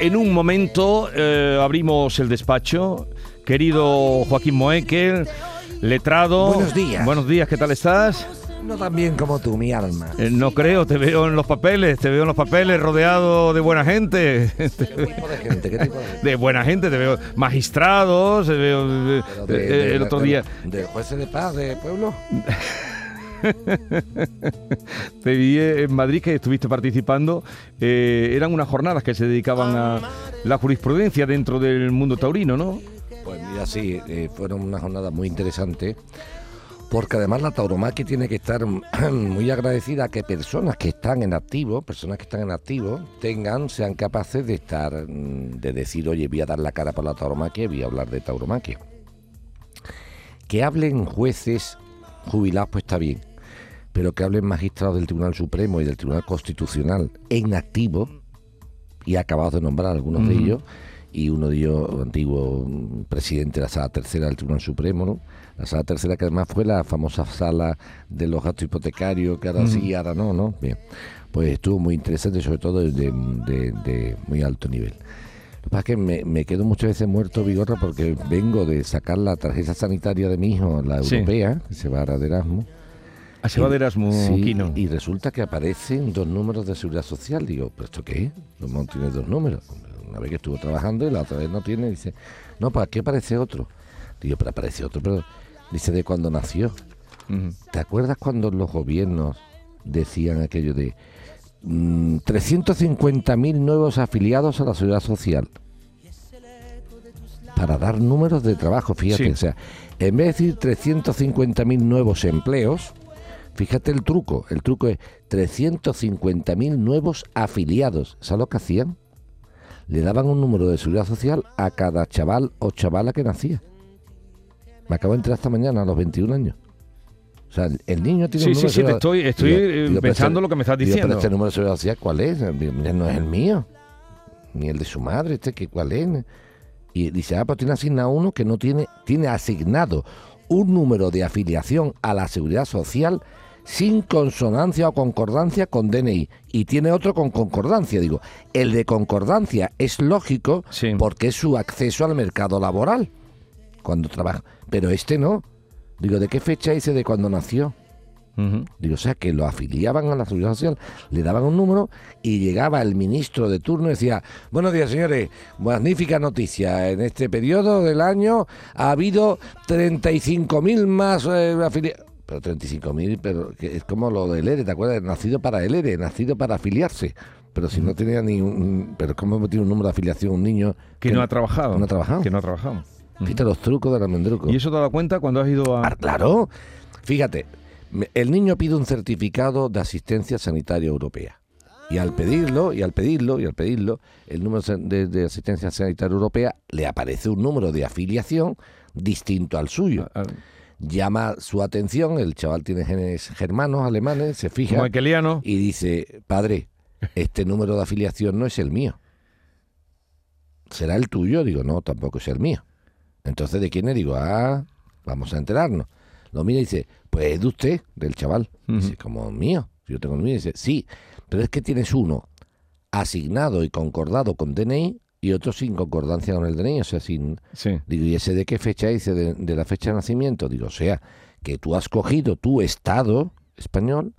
En un momento eh, abrimos el despacho. Querido Joaquín Moekel, letrado. Buenos días. Buenos días, ¿qué tal estás? No tan bien como tú, mi alma. Eh, no creo, te veo en los papeles, te veo en los papeles rodeado de buena gente. ¿Qué tipo de gente? ¿Qué tipo de gente? De buena gente, te veo magistrados, te veo eh, Pero de- de- el otro día. ¿De jueces de paz de pueblo? Te vi en Madrid que estuviste participando. eh, eran unas jornadas que se dedicaban a la jurisprudencia dentro del mundo taurino, ¿no? Pues mira, sí, eh, fueron unas jornadas muy interesantes. Porque además la tauromaquia tiene que estar muy agradecida a que personas que están en activo, personas que están en activo, tengan, sean capaces de estar, mm, de decir, oye, voy a dar la cara por la tauromaquia voy a hablar de tauromaquia. Que hablen jueces jubilados, pues está bien, pero que hablen magistrados del Tribunal Supremo y del Tribunal Constitucional en activo, y acabados de nombrar algunos de Ujú. ellos, y uno de ellos, antiguo mm, presidente de la Sala Tercera del Tribunal Supremo, ¿no? La Sala Tercera que además fue la famosa sala de los gastos hipotecarios, que ahora Ujú. sí, ahora no, ¿no? Bien. Pues estuvo muy interesante, sobre todo de, de- de muy alto nivel. Lo que pasa es que me, me quedo muchas veces muerto bigorra porque vengo de sacar la tarjeta sanitaria de mi hijo, la Sí. europea, que se va ahora de Erasmus. A se va de Erasmus, Sí, y resulta que aparecen dos números de seguridad social. Digo, ¿pero esto qué? ¿Cómo tiene dos números? Una vez que estuvo trabajando y la otra vez no tiene, dice, no, ¿para qué aparece otro? Digo, pero aparece otro, pero dice de cuando nació. ¿Te acuerdas cuando los gobiernos decían aquello de mm, 350.000 nuevos afiliados a la seguridad social? Para dar números de trabajo, fíjate. Sí. O sea, en vez de decir 350.000 nuevos empleos, fíjate el truco. El truco es 350.000 nuevos afiliados. ¿Sabes lo que hacían? Le daban un número de seguridad social a cada chaval o chavala que nacía. Me acabo de enterar esta mañana a los 21 años. O sea, el- niño tiene Sí, un sí, número sí, de te seguridad- estoy, estoy Digo- eh, digo, pensando este- lo que me estás digo, diciendo. pero este número de seguridad social, ¿cuál es? No es el mío. Ni el de su madre, este que cuál es. Y dice, ah, pues tiene asignado uno que no tiene, tiene asignado un número de afiliación a la seguridad social sin consonancia o concordancia con DNI. Y tiene otro con concordancia. Digo, el de concordancia es lógico Sí. porque es su acceso al mercado laboral cuando trabaja. Pero este no. Digo, ¿de qué fecha dice de cuando nació? Digo, o sea, que lo afiliaban a la seguridad social, le daban un número y llegaba el ministro de turno y decía, buenos días señores, magnífica noticia, en este periodo del año ha habido 35.000 más eh, afiliados. Pero 35.000, pero que es como lo del ERE, ¿te acuerdas? Nacido para el ERE, nacido para afiliarse. Pero si no tenía ni un... Pero ¿cómo tiene un número de afiliación un niño Que no ha trabajado. no ha trabajado? Que no ha trabajado. Fíjate los trucos del almendruco. ¿Y eso te ha dado cuenta cuando has ido a...? Ah, claro. Fíjate, el niño pide un certificado de asistencia sanitaria europea. Y al pedirlo, y al pedirlo, y al pedirlo, el número de, de asistencia sanitaria europea le aparece un número de afiliación distinto al suyo. a- a- Llama su atención, el chaval tiene genes germanos, alemanes, se fija y dice, padre, este número de afiliación no es el mío. ¿Será el tuyo? Digo, no, tampoco es el mío. Entonces, ¿de quién es? Digo, ah, vamos a enterarnos. Lo mira y dice, pues es de usted, del chaval. Dice, como mío. Yo tengo el mío. Dice, sí, pero es que tienes uno asignado y concordado con DNI y otro sin concordancia con el DNI, o sea, sin... Sí. Digo, ¿y ese de qué fecha dice? De, de la fecha de nacimiento. Digo, o sea, que tú has cogido tu Estado español,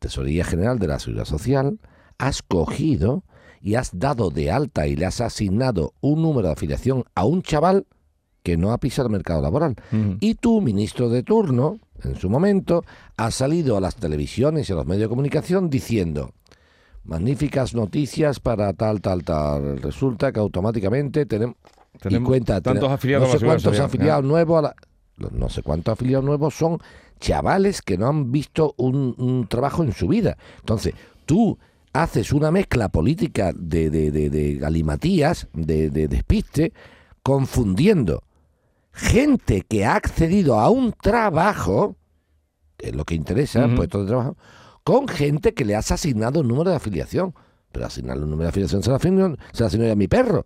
Tesorería General de la Seguridad Social, has cogido y has dado de alta y le has asignado un número de afiliación a un chaval que no ha pisado el mercado laboral. Y tú, ministro de turno, en su momento, has salido a las televisiones y a los medios de comunicación diciendo, magníficas noticias para tal, tal, tal. Resulta que automáticamente tenemos... Tenemos y cuenta, tantos tenemos- afiliados No sé cuántos Social. afiliados nuevos a la- los no sé cuántos afiliados nuevos son chavales que no han visto un, un trabajo en su vida. Entonces, tú haces una mezcla política de, de, de, de galimatías, de, de despiste, confundiendo gente que ha accedido a un trabajo, que es lo que interesa, Ujú. puesto de trabajo, con gente que le has asignado un número de afiliación. Pero asignarle un número de afiliación se lo asigno, se lo asigno yo a mi perro,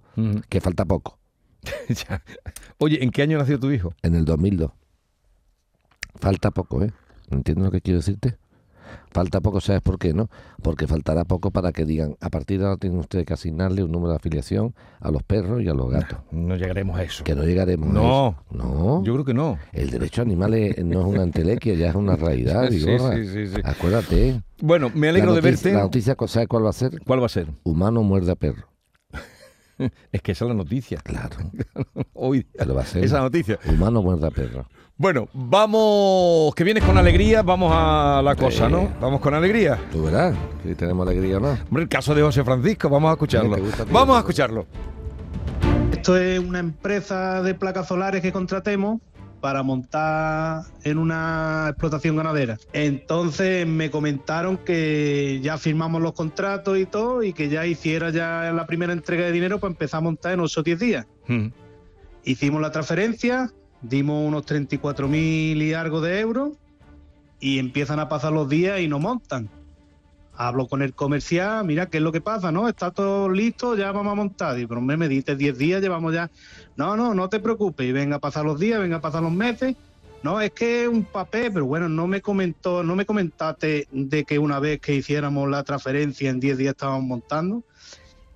que falta poco, Ya. Oye, ¿en qué año nació tu hijo? en el 2002. Falta poco, ¿eh? ¿Entiendes lo que quiero decirte? Falta poco, ¿sabes por qué, no? Porque faltará poco para que digan, a partir de ahora tienen ustedes que asignarle un número de afiliación a los perros y a los gatos. No llegaremos a eso. Que no llegaremos No. a eso. No. Yo creo que no. El derecho a animales no es una entelequia, ya es una realidad, Sí, sí, sí, sí. Acuérdate. Bueno, me alegro de verte. La noticia, ¿sabes cuál va a ser? ¿Cuál va a ser? Humano muerde a perro. Es que esa es la noticia. Claro, Hoy esa noticia. Humano muerde a perro. Bueno, vamos, que vienes con alegría, vamos a la cosa, ¿no? Vamos con alegría. Tú verás si tenemos alegría o no. Hombre, el caso de José Francisco, vamos a escucharlo. Vamos a escucharlo. Esto es una empresa de placas solares que contratemos para montar en una explotación ganadera. Entonces me comentaron que ya firmamos los contratos y todo y que ya hiciera ya la primera entrega de dinero para empezar a montar en 8 o 10 días. Mm. Hicimos la transferencia, dimos unos 34 mil y algo de euros y empiezan a pasar los días y no montan. Hablo con el comercial, mira qué es lo que pasa, ¿no? Está todo listo, ya vamos a montar. Digo, pero me diste 10 días, llevamos ya. No, no, no te preocupes, y venga a pasar los días, venga a pasar los meses. No, es que es un papel, pero bueno, no me comentó, no me comentaste de que una vez que hiciéramos la transferencia en 10 días estábamos montando.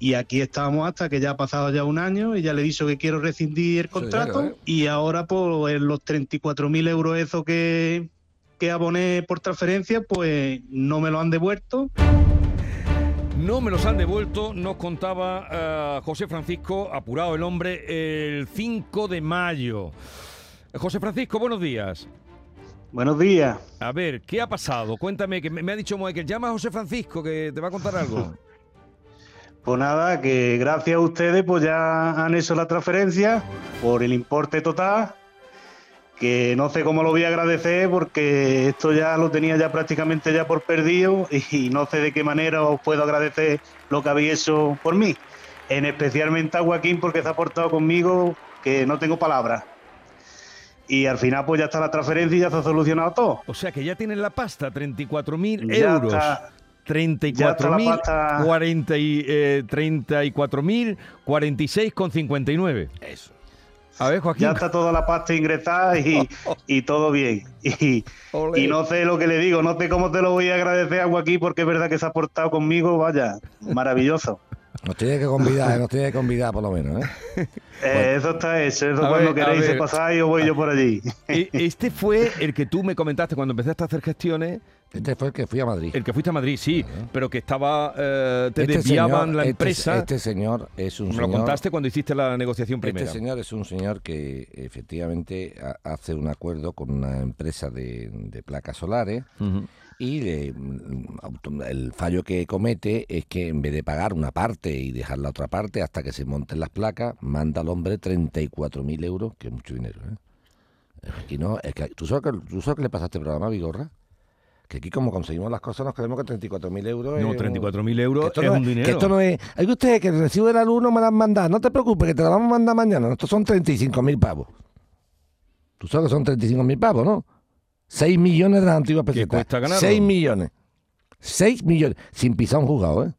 Y aquí estamos hasta que ya ha pasado ya un año y ya le he dicho que quiero rescindir el contrato. ¿eh? Y ahora, pues, en los 34.000 euros eso que, que aboné por transferencia, pues no me lo han devuelto. No me los han devuelto, nos contaba eh, José Francisco, apurado el hombre, el 5 de mayo. José Francisco, buenos días. Buenos días. A ver, ¿qué ha pasado? Cuéntame, que me, me ha dicho Michael, llama a José Francisco, que te va a contar algo. Pues nada, que gracias a ustedes pues ya han hecho la transferencia por el importe total, que no sé cómo lo voy a agradecer porque esto ya lo tenía ya prácticamente ya por perdido y no sé de qué manera os puedo agradecer lo que habéis hecho por mí. En especialmente a Joaquín porque se ha portado conmigo que no tengo palabras. Y al final pues ya está la transferencia y ya se ha solucionado todo. O sea que ya tienen la pasta, 34.000 Ya euros. está. Ya está la 34.000, pasta. 40 y, eh, 34.000, 46,59. Eso. A ver, Joaquín. Ya está toda la pasta ingresada y, y todo bien. Y, y no sé lo que le digo, no sé cómo te lo voy a agradecer a Joaquín porque es verdad que se ha portado conmigo, vaya, maravilloso. Nos tiene que convidar, eh, nos tiene que convidar por lo menos, ¿eh? Eh, eso está hecho, eso A cuando ver, queréis pasáis o voy yo por allí. E- Este fue el que tú me comentaste cuando empezaste a hacer gestiones, Este fue el que fui a Madrid. el que fuiste a Madrid, sí, pero que estaba, eh, te Este desviaban señor- la este- empresa. Este, señor es un me lo señor. contaste cuando hiciste la negociación primera. Este señor es un señor que efectivamente ha- hace un acuerdo con una empresa de, de placas solares Ujú. Y le- mm, el fallo que comete es que en vez de pagar una parte y dejar la otra parte hasta que se monten las placas, manda al hombre 34.000 euros, que es mucho dinero. ¿eh? Aquí no, es que, ¿tú, sabes que, ¿Tú sabes qué le pasa a este programa, Vigorra? Que aquí como conseguimos las cosas nos creemos que 34.000 euros No, es... 34.000 euros Que esto, es no un es, dinero. que esto no es. Hay que usted que el recibo de la luz no me la han mandado. No te preocupes, que te la vamos a mandar mañana. Estos son 35.000 pavos. Tú sabes que son 35.000 pavos, ¿no? 6 millones de las antiguas pesetas. cuesta ganarlo? 6 millones. 6 millones. Sin pisar un juzgado, ¿eh?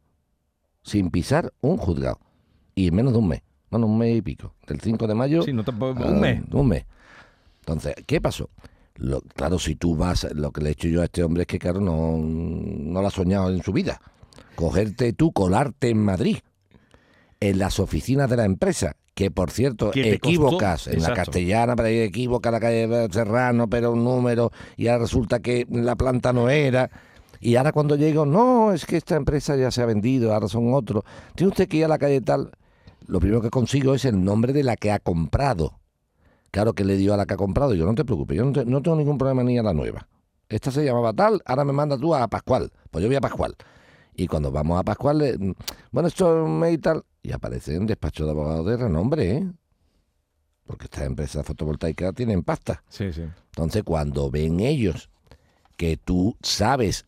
Sin pisar un juzgado. Y en menos de un mes. Bueno, un mes y pico. Del 5 de mayo. Sí, no Ah, un mes. Un mes. Entonces, ¿qué pasó? Lo- claro, si tú vas, lo que le he hecho yo a este hombre es que, claro, no, no lo ha soñado en su vida. Cogerte tú, colarte en Madrid, en las oficinas de la empresa, que por cierto, equivocas en la castellana, pero ahí equivoca la calle Serrano, pero un número, y ahora resulta que la planta no era. Y ahora cuando llego, no, es que esta empresa ya se ha vendido, ahora son otros. Tiene usted que ir a la calle tal. Lo primero que consigo es el nombre de la que ha comprado. Claro que le dio a la que ha comprado. Yo no te preocupes, yo no, te- no tengo ningún problema ni a la nueva. Esta se llamaba tal, ahora me manda tú a Pascual. Pues yo voy a Pascual. Y cuando vamos a Pascual, le- mm, bueno, esto y tal. Y aparece un despacho de abogados de renombre, ¿eh? Porque estas empresas fotovoltaicas tienen pasta. Sí, sí. Entonces, cuando ven ellos que tú sabes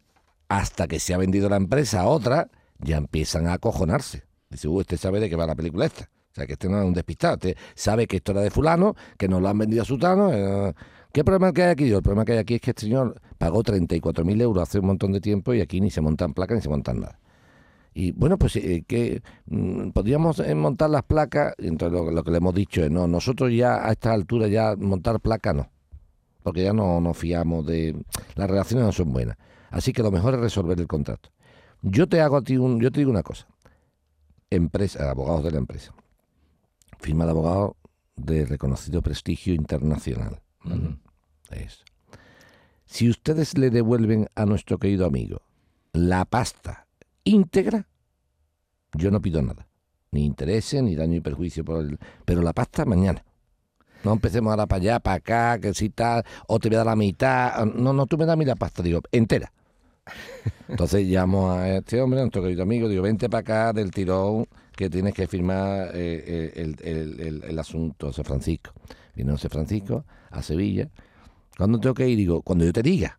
hasta que se ha vendido la empresa a otra, ya empiezan a acojonarse. Dice, uh, este sabe de qué va la película esta. O sea, que este no es un despistado. Este sabe que esto era de fulano, que nos lo han vendido a sutano. eh, ¿Qué problema que hay aquí? El problema que hay aquí es que este señor pagó 34.000 euros hace un montón de tiempo y aquí ni se montan placas ni se montan nada. Y bueno, pues eh, que mm, podríamos eh, montar las placas, entonces lo, lo que le hemos dicho es, no, nosotros ya a esta altura ya montar placas no, porque ya no nos fiamos de... Las relaciones no son buenas. Así que lo mejor es resolver el contrato. Yo te hago a ti un, yo te digo una cosa. Empresa, abogados de la empresa. Firma de abogado de reconocido prestigio internacional. Eso. Si ustedes le devuelven a nuestro querido amigo la pasta íntegra, yo no pido nada. Ni intereses, ni daño y perjuicio por el... Pero la pasta mañana. No empecemos ahora para allá, para acá, que si tal, o te voy a dar la mitad. No, no, tú me das a mí la pasta, digo, entera. Entonces llamo a este hombre, a nuestro querido amigo, digo, vente para acá del tirón que tienes que firmar eh, el, el- el- el asunto, José Francisco. Vino José Francisco a Sevilla. ¿Cuándo tengo que ir? Digo, cuando yo te diga.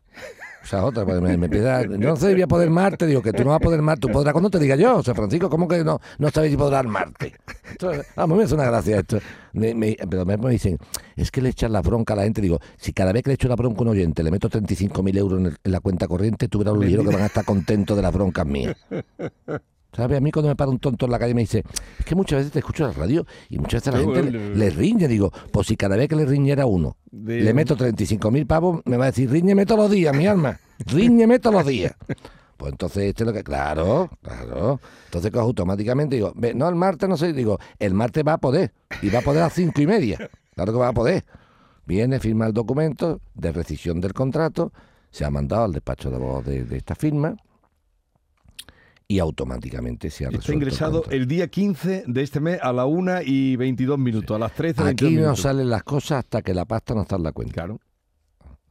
O sea, otra, me, me empieza, yo no sé si voy a poder martes, digo, que tú no vas a poder martes, tú podrás cuando te diga yo, José Francisco, ¿cómo que no, no sabes si podrás martes? Esto, vamos, me hace una gracia esto. Me- me- pero me, dicen, es que le echan la bronca a la gente, digo, si cada vez que le echo la bronca a un oyente le meto 35.000 euros en, el- en la cuenta corriente, tú verás los que van a estar contentos de las broncas mías. ¿Sabes? A mí cuando me para un tonto en la calle me dice, es que muchas veces te escucho en la radio y muchas veces la gente le, le riñe. Digo, pues si cada vez que le riñera uno De- le meto 35.000 pavos, me va a decir, ríñeme todos los días, mi alma. Ríñeme todos los días. Pues entonces este es lo que... Claro, claro. Entonces cojo automáticamente digo, "Ve, no, el martes no sé. Digo, el martes va a poder. Y va a poder a las cinco y media. Claro que va a poder. Viene, firma el documento de rescisión del contrato, se ha mandado al despacho de de, de esta firma y automáticamente se ha Está resuelto el ingresado el día 15 de este mes a la 1 y 22 minutos, a las 13 Aquí 22 no salen las cosas hasta que la pasta no está en la cuenta. Claro.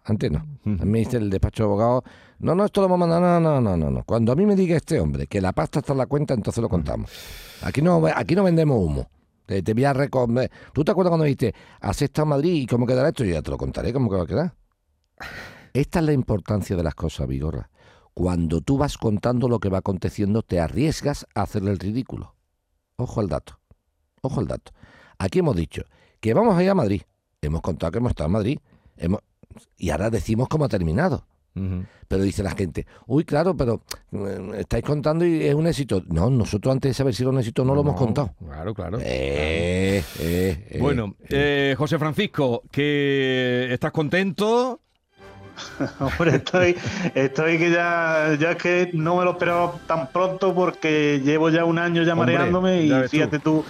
Antes no. Ujú. A mí me dice el despacho de abogados, no, no, esto lo vamos a mandar, no, no, no, no, no. Cuando a mí me diga este hombre que la pasta está en la cuenta, entonces lo contamos. Aquí no, aquí no vendemos humo. Te, te voy a recomendar. ¿Tú te acuerdas cuando dijiste, en Madrid y cómo quedará esto? Yo ya te lo contaré cómo que va a quedar. Esta es la importancia de las cosas, Vigorra. Cuando tú vas contando lo que va aconteciendo, te arriesgas a hacerle el ridículo. Ojo al dato. Ojo al dato. Aquí hemos dicho que vamos a ir a Madrid. Hemos contado que hemos estado en Madrid. Hemos- y ahora decimos cómo ha terminado. Pero dice la gente, uy, claro, pero eh, estáis contando y es un éxito. No, nosotros antes de saber si era un éxito no, lo hemos contado. Claro, claro. Eh, eh, eh, Bueno, eh, José Francisco, que estás contento. Hombre, estoy, estoy que ya, ya es que no me lo esperaba tan pronto porque llevo ya un año ya Hombre, mareándome ya y tú. fíjate tú,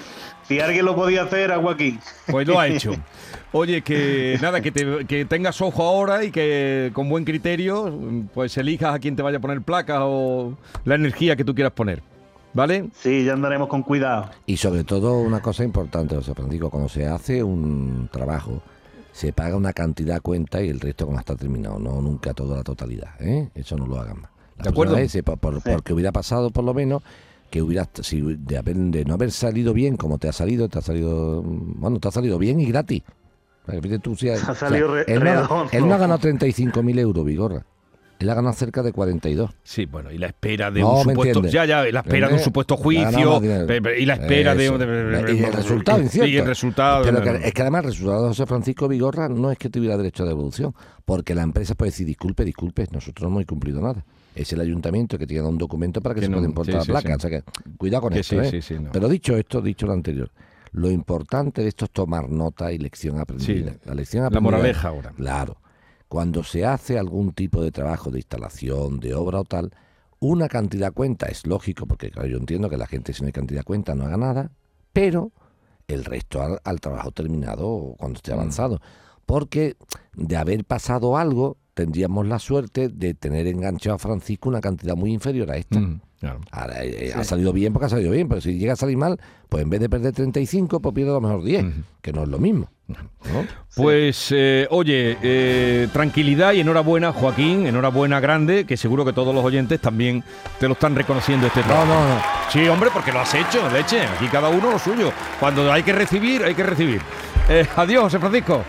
si alguien lo podía hacer, a Joaquín. Pues lo ha hecho. Oye, que nada, que, te- que tengas ojo ahora y que con buen criterio, pues elijas a quien te vaya a poner placas o la energía que tú quieras poner. ¿Vale? Sí, ya andaremos con cuidado. Y sobre todo una cosa importante, José Francisco, cuando se hace un trabajo, se paga una cantidad a cuenta y el resto cuando está terminado, no nunca toda la totalidad. ¿eh? Eso no lo hagan más. La ¿De acuerdo? vez, eh, por- por- Sí. Porque hubiera pasado por lo menos que hubiera, si de, haber- de no haber salido bien como te ha salido, te ha salido, mm, bueno, te ha salido bien y gratis. Para que fíjate tú, si- Ha o sea, salido re- él, no, él no ha ganado 35.000 euros, Vigorra. Él ha ganado cerca de 42. Sí, bueno, y la espera de No, un ¿me supuesto. Ya, ya, la espera de un ¿Entiendes? supuesto juicio. Y la espera de, Eso. de- Y el resultado incierto. Y el resultado. Pero es que además el resultado de José Francisco Vigorra no es que tuviera derecho a devolución, porque la empresa puede decir, disculpe, disculpe, nosotros no hemos incumplido nada. Es el ayuntamiento que tiene un documento para que, Que se pueda importar sí, la sí, placa. sí. O sea que, cuidado con Que esto. sí, ¿eh? sí, sí, no. Pero dicho esto, dicho lo anterior, lo importante de esto es tomar nota y lección aprendida. La lección la aprendida. moraleja ahora. Claro. Cuando se hace algún tipo de trabajo de instalación, de obra o tal, una cantidad cuenta, es lógico, porque claro, yo entiendo que la gente si no hay cantidad cuenta no haga nada, pero el resto al, al trabajo terminado o cuando esté Mm. avanzado. Porque de haber pasado algo, tendríamos la suerte de tener enganchado a Francisco una cantidad muy inferior a esta. Mm, claro. Ahora, eh, eh, ha salido bien porque ha salido bien, pero si llega a salir mal, pues en vez de perder 35, pues pierde a lo mejor 10, Ujú. que no es lo mismo. ¿no? Pues, eh, oye, eh, tranquilidad y enhorabuena, Joaquín, enhorabuena grande, que seguro que todos los oyentes también te lo están reconociendo este No, trabajo. no, no. Sí, hombre, porque lo has hecho, leche. Aquí cada uno lo suyo. Cuando hay que recibir, hay que recibir. Eh, adiós, José Francisco.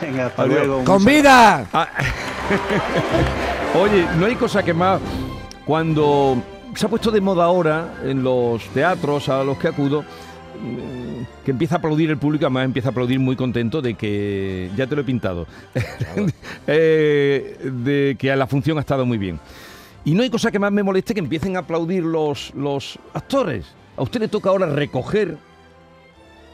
Venga, hasta Adiós. luego. ¡Con vida! Ah, Oye, no hay cosa que más cuando se ha puesto de moda ahora en los teatros a los que acudo mm, que empieza a aplaudir el público, además empieza a aplaudir muy contento de que ya te lo he pintado, eh, de que la función ha estado muy bien. Y no hay cosa que más me moleste que empiecen a aplaudir los, los actores. A usted le toca ahora recoger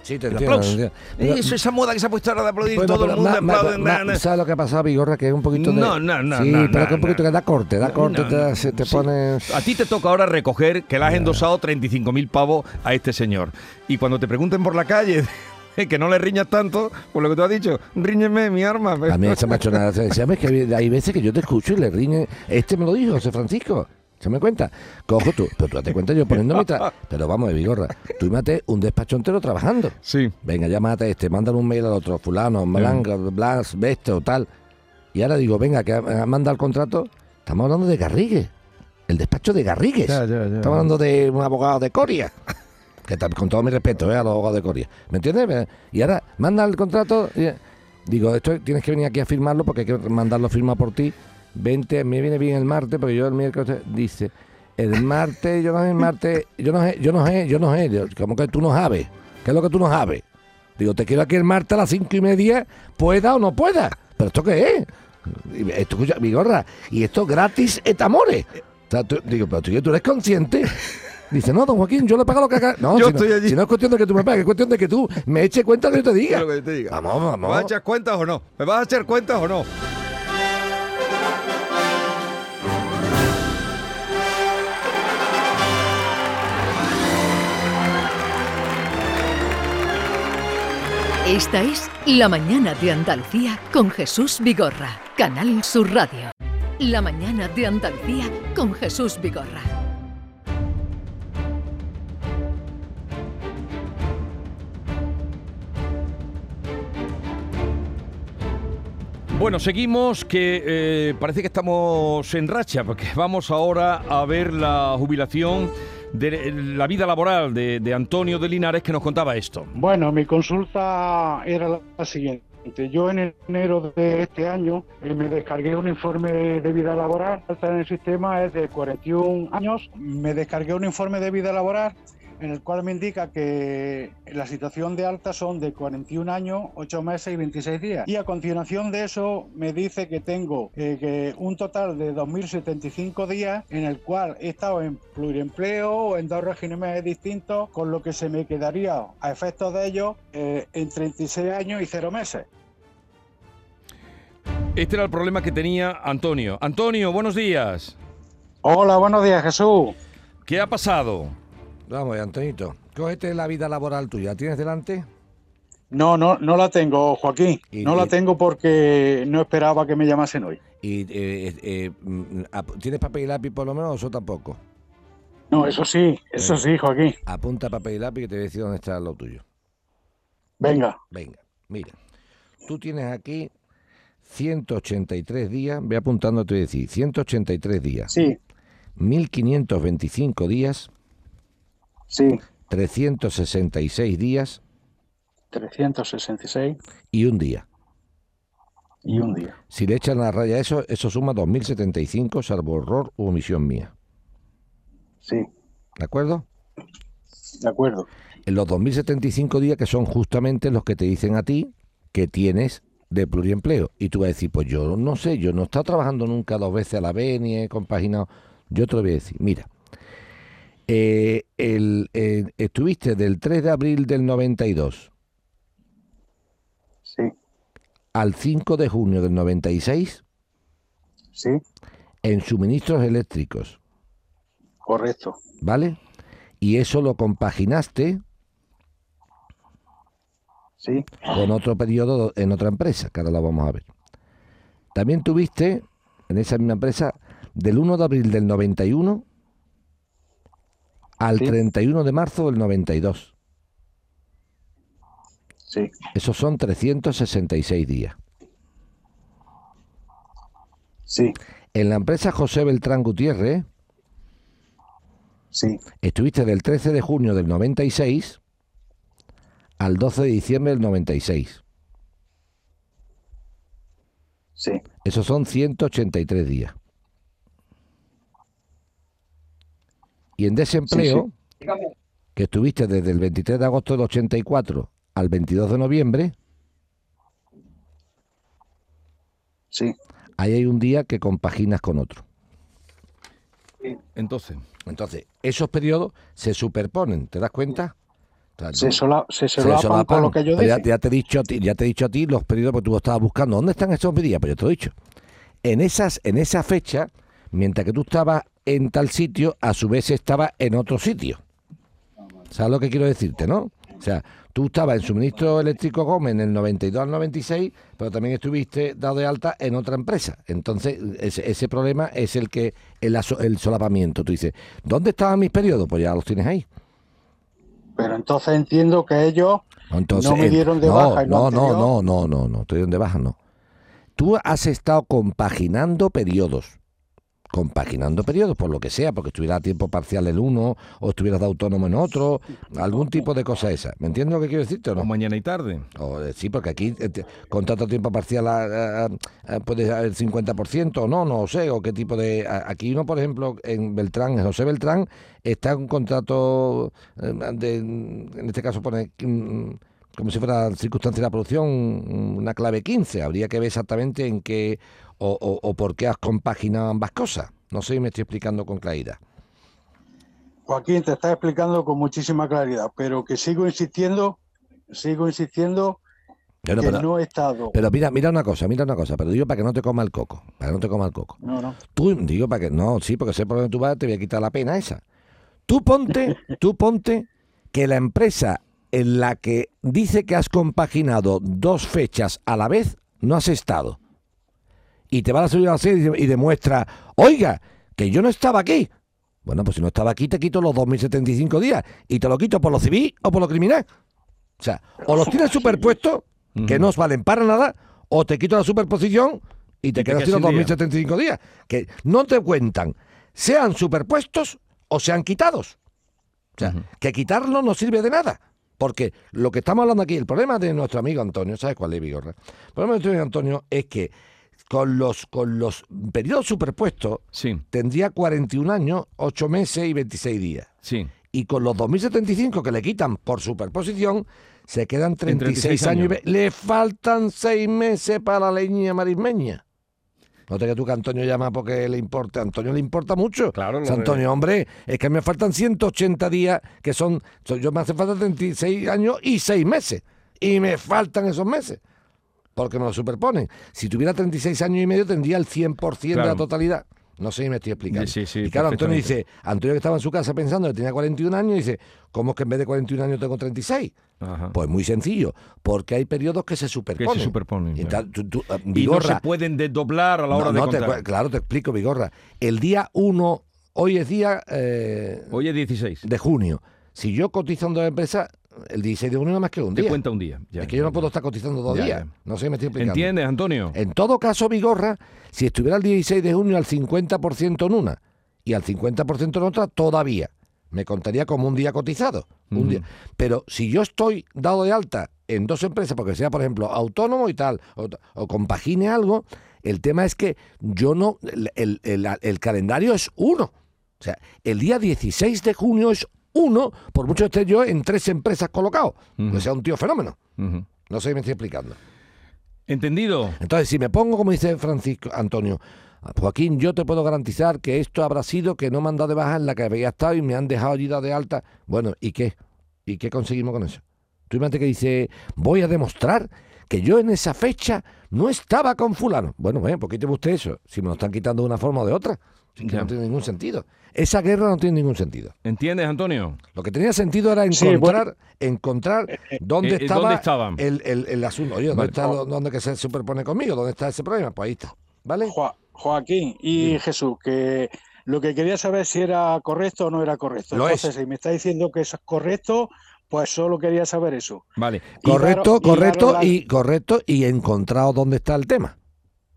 Sí, te entiendo, te entiendo. Eso, esa moda que se ha puesto ahora de aplaudir, todo el mundo ma- ma- aplaude. ma- na, na. ¿Sabes lo que ha pasado, Vigorra? Que es un poquito de... No, no, no, Sí, no, pero no, que un poquito no. que da corte, da corte, te, se te Sí. pones... A ti te toca ahora recoger que le has endosado 35.000 pavos a este señor. Y cuando te pregunten por la calle que no le riñas tanto, por lo que tú has dicho, ríñeme mi arma. A mí esa machonada "Ves que hay veces que yo te escucho y le riñe. Este me lo dijo, José Francisco. ¿Se me cuenta? Cojo tú, pero tú date cuenta yo poniendo mi tra... Pero vamos, Vigorra, tú imate un despacho entero trabajando. Sí. Venga, llámate a este, mándale un mail al otro, fulano, malanga, blas, besto, tal. Y ahora digo, venga, que manda el contrato. Estamos hablando de Garrigues. El despacho de Garrigues. Ya, ya, ya. Estamos hablando de un abogado de Coria. Que tal- con todo mi respeto ¿eh? a los abogados de Coria. ¿Me entiendes? Y ahora manda el contrato. y- digo, esto tienes que venir aquí a firmarlo porque hay que mandarlo firmado por ti. Vente, me viene bien el martes, porque yo el miércoles dice, el martes, yo no sé, el martes, yo no sé, yo no sé, yo no sé, yo- ¿cómo que tú no sabes? ¿Qué es lo que tú no sabes? Digo, te quiero aquí el martes a las cinco y media, pueda o no pueda. ¿Pero esto qué es? Esto, escucha, mi gorra, y esto gratis et amore. O sea, tú- digo, pero tú, tú eres consciente. Dice, no, don Joaquín, yo le pago lo que haga. No, Yo si no- estoy allí. Si no es cuestión de que tú me pagues, es cuestión de que tú me eches cuenta de lo que yo te diga. lo que te diga. Vamos, ¿Me vamos. vas a echar cuentas o no? ¿Me vas a echar cuentas o no? Esta es La Mañana de Andalucía con Jesús Vigorra, Canal Sur Radio. La Mañana de Andalucía con Jesús Vigorra. Bueno, seguimos que eh, parece que estamos en racha, porque vamos ahora a ver la jubilación de la vida laboral de, de Antonio de Linares que nos contaba esto. Bueno, mi consulta era la- siguiente. Yo en enero de este año eh, me descargué un informe de vida laboral. En el sistema es de 41 años. Me descargué un informe de vida laboral en el cual me indica que la situación de alta son de 41 años, 8 meses y 26 días. Y a continuación de eso me dice que tengo eh, que un total de 2.075 días en el cual he estado en pluriempleo o en dos regímenes distintos, con lo que se me quedaría a efectos de ello eh, en 36 años y 0 meses. Este era el problema que tenía Antonio. Antonio, buenos días. Hola, buenos días Jesús. ¿Qué ha pasado? Vamos, Antonito, cógete la vida laboral tuya. ¿Tienes delante? No, no, no la tengo, Joaquín. Y- No la tengo porque no esperaba que me llamasen hoy. Y, eh, eh, mm, ap- ¿Tienes papel y lápiz por lo menos o eso tampoco? No, eso sí, eso sí, Joaquín. Apunta papel y lápiz que te voy a decir dónde está lo tuyo. Venga, Venga, mira. Tú tienes aquí 183 días, ve apuntando, te voy a decir, 183 días, sí, 1525 días, sí. 366 días 366 y un día. y un día. Si le echan la raya eso, eso suma 2075, salvo error u omisión mía. Sí, ¿De acuerdo? de acuerdo. En los 2075 días que son justamente los que te dicen a ti que tienes de pluriempleo. Y tú vas a decir, pues yo no sé, yo no he estado trabajando nunca dos veces a la vez ni he compaginado. Yo te lo voy a decir, mira, eh, el, eh, estuviste del 3 de abril del 92 Sí, al 5 de junio del 96 sí, en suministros eléctricos, correcto. ¿vale? Y eso lo compaginaste Sí, con otro periodo en otra empresa, que ahora la vamos a ver. También tuviste en esa misma empresa del 1 de abril del 91 al Sí. 31 de marzo del 92. sí, Esos son 366 días. sí, En la empresa José Beltrán Gutiérrez sí, estuviste del 13 de junio del 96 al 12 de diciembre del 96. sí, Esos son 183 días. Y en desempleo, que estuviste desde el 23 de agosto del 84 al 22 de noviembre, sí, ahí hay un día que compaginas con otro. Entonces, Entonces, esos periodos se superponen, ¿te das cuenta? O sea, Se, sola- se se solapan solapan, con lo que yo ya, dije. ya te he dicho a ti, ya te he dicho a ti los periodos porque tú estabas buscando. ¿Dónde están esos días? Pues yo te lo he dicho. En esas, en esa fecha, mientras que tú estabas en tal sitio, a su vez estaba en otro sitio. ¿Sabes lo que quiero decirte, no? O sea, tú estabas en suministro eléctrico Gómez en el 92 al 96, pero también estuviste dado de alta en otra empresa. Entonces, ese, ese problema es el que el, el solapamiento. Tú dices, ¿dónde estaban mis periodos? Pues ya los tienes ahí. Pero entonces entiendo que ellos Entonces, no me dieron de no, baja en no, no, anterior. no, no, no, no, te dieron de baja, no. Tú has estado compaginando periodos. Compaginando periodos, por lo que sea, porque estuvieras a tiempo parcial en uno, o estuvieras de autónomo en otro, algún tipo de cosa esa. ¿Me entiendes lo que quiero decirte o O no? mañana y tarde. O, eh, sí, porque aquí eh, te- contrato a tiempo parcial a- a- a- puede haber 50% o no, no sé, o qué tipo de... a- Aquí uno, por ejemplo, en Beltrán, en José Beltrán, está un contrato, eh, de, en este caso pone mm, como si fuera circunstancia de la producción, una clave 15. Habría que ver exactamente en qué o, o- o por qué has compaginado ambas cosas. No sé si me estoy explicando con claridad. Joaquín te está explicando con muchísima claridad, pero que sigo insistiendo, sigo insistiendo Pero, que pero- no he estado. pero mira, mira una cosa, mira una cosa, pero digo para que no te coma el coco, para que no te coma el coco. No, no. Tú, digo para que, no, sí, porque sé por dónde tú vas, te voy a quitar la pena esa. Tú ponte, tú ponte que la empresa en la que dice que has compaginado dos fechas a la vez, no has estado. Y te va a subir a la serie y demuestra, oiga, que yo no estaba aquí. Bueno, pues si no estaba aquí, te quito los 2.075 días. Y te lo quito por lo civil o por lo criminal. O sea, o los tienes superpuestos, que no os valen para nada, o te quito la superposición y te Y te quedas sin los sin día. 2.075 días. Que no te cuentan, sean superpuestos o sean quitados. O sea, que quitarlo no sirve de nada. Porque lo que estamos hablando aquí, el problema de nuestro amigo Antonio, ¿sabes cuál es, Vigorra? El problema de nuestro amigo Antonio es que con los, con los periodos superpuestos Sí, tendría 41 años, 8 meses y 26 días. sí. Y con los 2075 que le quitan por superposición, se quedan 36, 36 años. y años. Le faltan 6 meses para la leña marismeña. No te que tú que Antonio llama porque le importa. A Antonio le importa mucho. Claro, lo O sea, de- Antonio, hombre, es que me faltan 180 días, que son. son- Yo me hace falta 36 años y 6 meses. Y me faltan esos meses. Porque me lo superponen. Si tuviera 36 años y medio, tendría el 100% de la Claro. totalidad. No sé si me estoy explicando. Sí, sí, y claro, Antonio dice, Antonio que estaba en su casa pensando que tenía 41 años, dice, ¿cómo es que en vez de 41 años tengo 36? Ajá. Pues muy sencillo, porque hay periodos que se que superponen. se superponen. Y claro. tal, tú- tú, Y no Vigorra, se pueden desdoblar a la hora no, de te- claro, te explico, Vigorra. El día 1, hoy es día eh, Hoy es 16. de junio. Si yo cotizo en dos empresas, el 16 de junio nada más que un Te día. cuenta un día. ya, es que yo no puedo estar cotizando dos Ya, días. No sé me estoy explicando. ¿Entiendes, Antonio? En todo caso, Vigorra, si estuviera el 16 de junio al 50% en una y al 50% en otra, todavía me contaría como un día cotizado. Un día. Pero si yo estoy dado de alta en dos empresas, porque sea, por ejemplo, autónomo y tal, o, o compagine algo, el tema es que yo no, el, el- el- el calendario es uno. O sea, el día 16 de junio es uno, por mucho que esté yo en tres empresas colocado. Que sea un tío fenómeno. No sé si me estoy explicando. ¿Entendido? Entonces, si me pongo, como dice Francisco Antonio, Joaquín, yo te puedo garantizar que esto habrá sido que no me han dado de baja en la que había estado y me han dejado allí de alta. Bueno, ¿y qué? ¿Y qué conseguimos con eso? Tú imagínate que dice, voy a demostrar que yo en esa fecha no estaba con fulano. Bueno, bueno, ¿por qué te usted eso? Si me lo están quitando de una forma o de otra. Es que Ya. no tiene ningún sentido. Esa guerra no tiene ningún sentido. ¿Entiendes, Antonio? Lo que tenía sentido era Sí, encontrar, encontrar dónde, eh, estaba ¿dónde estaban? El, el- el asunto. Oye, ¿dónde Vale. está lo- dónde que se superpone conmigo? ¿Dónde está ese problema? Pues ahí está. ¿Vale? Joa- Joaquín y Jesús, que lo que quería saber si era correcto o no era correcto. Lo Entonces, es. si me está diciendo que es correcto, pues solo quería saber eso. Vale. Y Correcto, y correcto la- y correcto y encontrado dónde está el tema.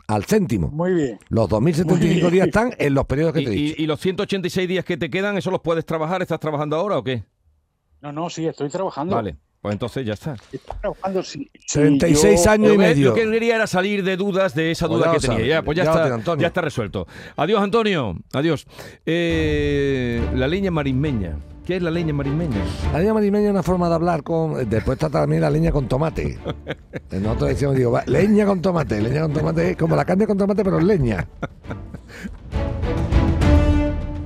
Al céntimo. Muy bien. Los 2.075 Muy días están en los periodos que ¿Y, te he y- dicho. y los 186 días que te quedan, eso los puedes trabajar? ¿Estás trabajando ahora o qué? No, no, sí, estoy trabajando. Vale, pues entonces ya está. Estoy trabajando, sí. sí, 36 yo- años y medio. Lo que quería era salir de dudas de esa Pues duda ya que tenía. Ya, pues ya, está, Antonio. ya está resuelto. Adiós, Antonio. Adiós. Eh, la leña marismeña. ¿Qué es la leña marismeña? La leña marimeña es una forma de hablar con. Después está también la leña con tomate. Nosotros decimos, digo, va, leña con tomate. Leña con tomate es como la carne con tomate, pero es leña.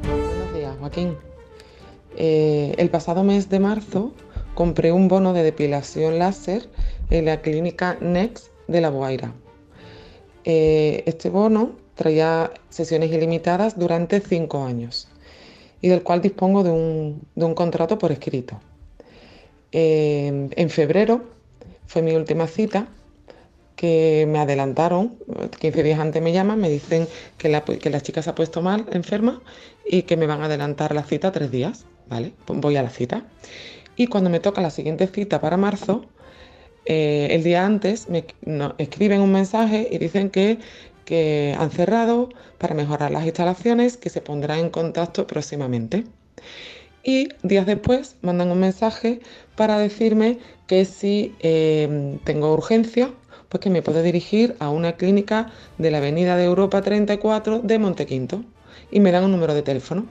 Buenos días, Joaquín. Eh, el pasado mes de marzo compré un bono de depilación láser en la clínica Next de La Boaira. Eh, este bono traía sesiones ilimitadas durante cinco años y del cual dispongo de un, contrato por escrito. Eh, en febrero fue mi última cita que me adelantaron, 15 días antes me llaman, me dicen que la, que la chica se ha puesto mal, enferma, y que me van a adelantar la cita tres días, ¿vale? Pues voy a la cita. Y cuando me toca la siguiente cita para marzo, eh, el día antes me escriben un mensaje y dicen que, que han cerrado para mejorar las instalaciones, que se pondrán en contacto próximamente. Y días después mandan un mensaje para decirme que si eh, tengo urgencia, pues que me puedo dirigir a una clínica de la Avenida de Europa 34 de Montequinto y me dan un número de teléfono.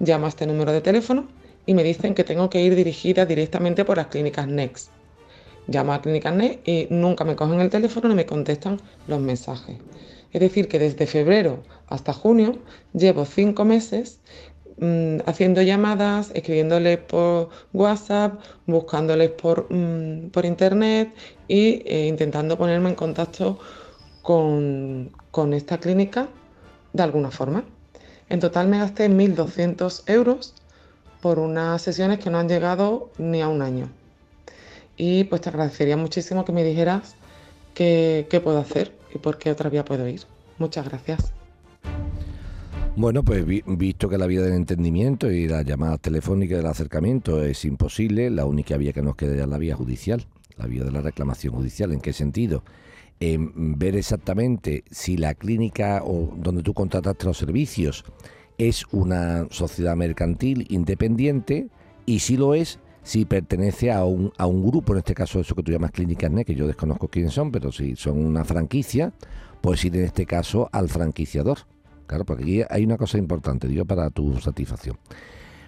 Llamo a este número de teléfono y me dicen que tengo que ir dirigida directamente por las clínicas Next. Llamo a Clínicas Next y nunca me cogen el teléfono ni me contestan los mensajes. Es decir, que desde febrero hasta junio llevo cinco meses Mm, haciendo llamadas, escribiéndoles por WhatsApp, buscándoles por, mm, por internet eh, intentando ponerme en contacto con, con esta clínica de alguna forma. En total me gasté 1.200 euros por unas sesiones que no han llegado ni a un año. Y pues te agradecería muchísimo que me dijeras qué, qué puedo hacer y por qué otra vía puedo ir. Muchas gracias. Bueno, pues visto que la vía del entendimiento y la llamada telefónica del acercamiento es imposible, la única vía que nos queda es la vía judicial, la vía de la reclamación judicial. ¿En qué sentido? En ver exactamente si la clínica o donde tú contrataste los servicios es una sociedad mercantil independiente y si lo es, si pertenece a un, a un grupo, en este caso eso que tú llamas Clínicas NET, que yo desconozco quiénes son, pero si son una franquicia, pues ir en este caso al franquiciador Claro, porque aquí hay una cosa importante, digo, para tu satisfacción.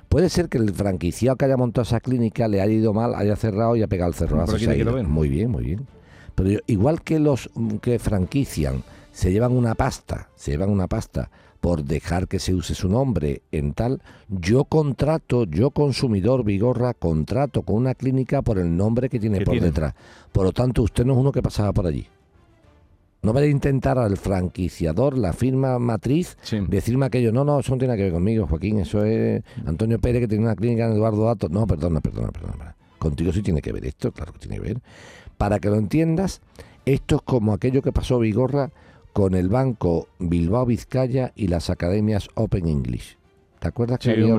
Puede ser que el franquiciado que haya montado esa clínica le haya ido mal, haya cerrado y ha pegado el cerrojazo. Muy bien, muy bien. Pero igual que los que franquician se llevan una pasta, se llevan una pasta por dejar que se use su nombre en tal, yo contrato, yo consumidor Vigorra, contrato con una clínica por el nombre que tiene por detrás. Por lo tanto, usted no es uno que pasaba por allí. No vaya a intentar al franquiciador, la firma matriz, decirme aquello. No, no, eso no tiene que ver conmigo, Joaquín. Eso es Antonio Pérez que tiene una clínica en Eduardo Dato. No, perdona, perdona, perdona. Contigo sí tiene que ver esto, claro que tiene que ver. Para que lo entiendas, esto es como aquello que pasó Vigorra con el banco Bilbao Vizcaya y las academias Open English. ¿Te acuerdas que había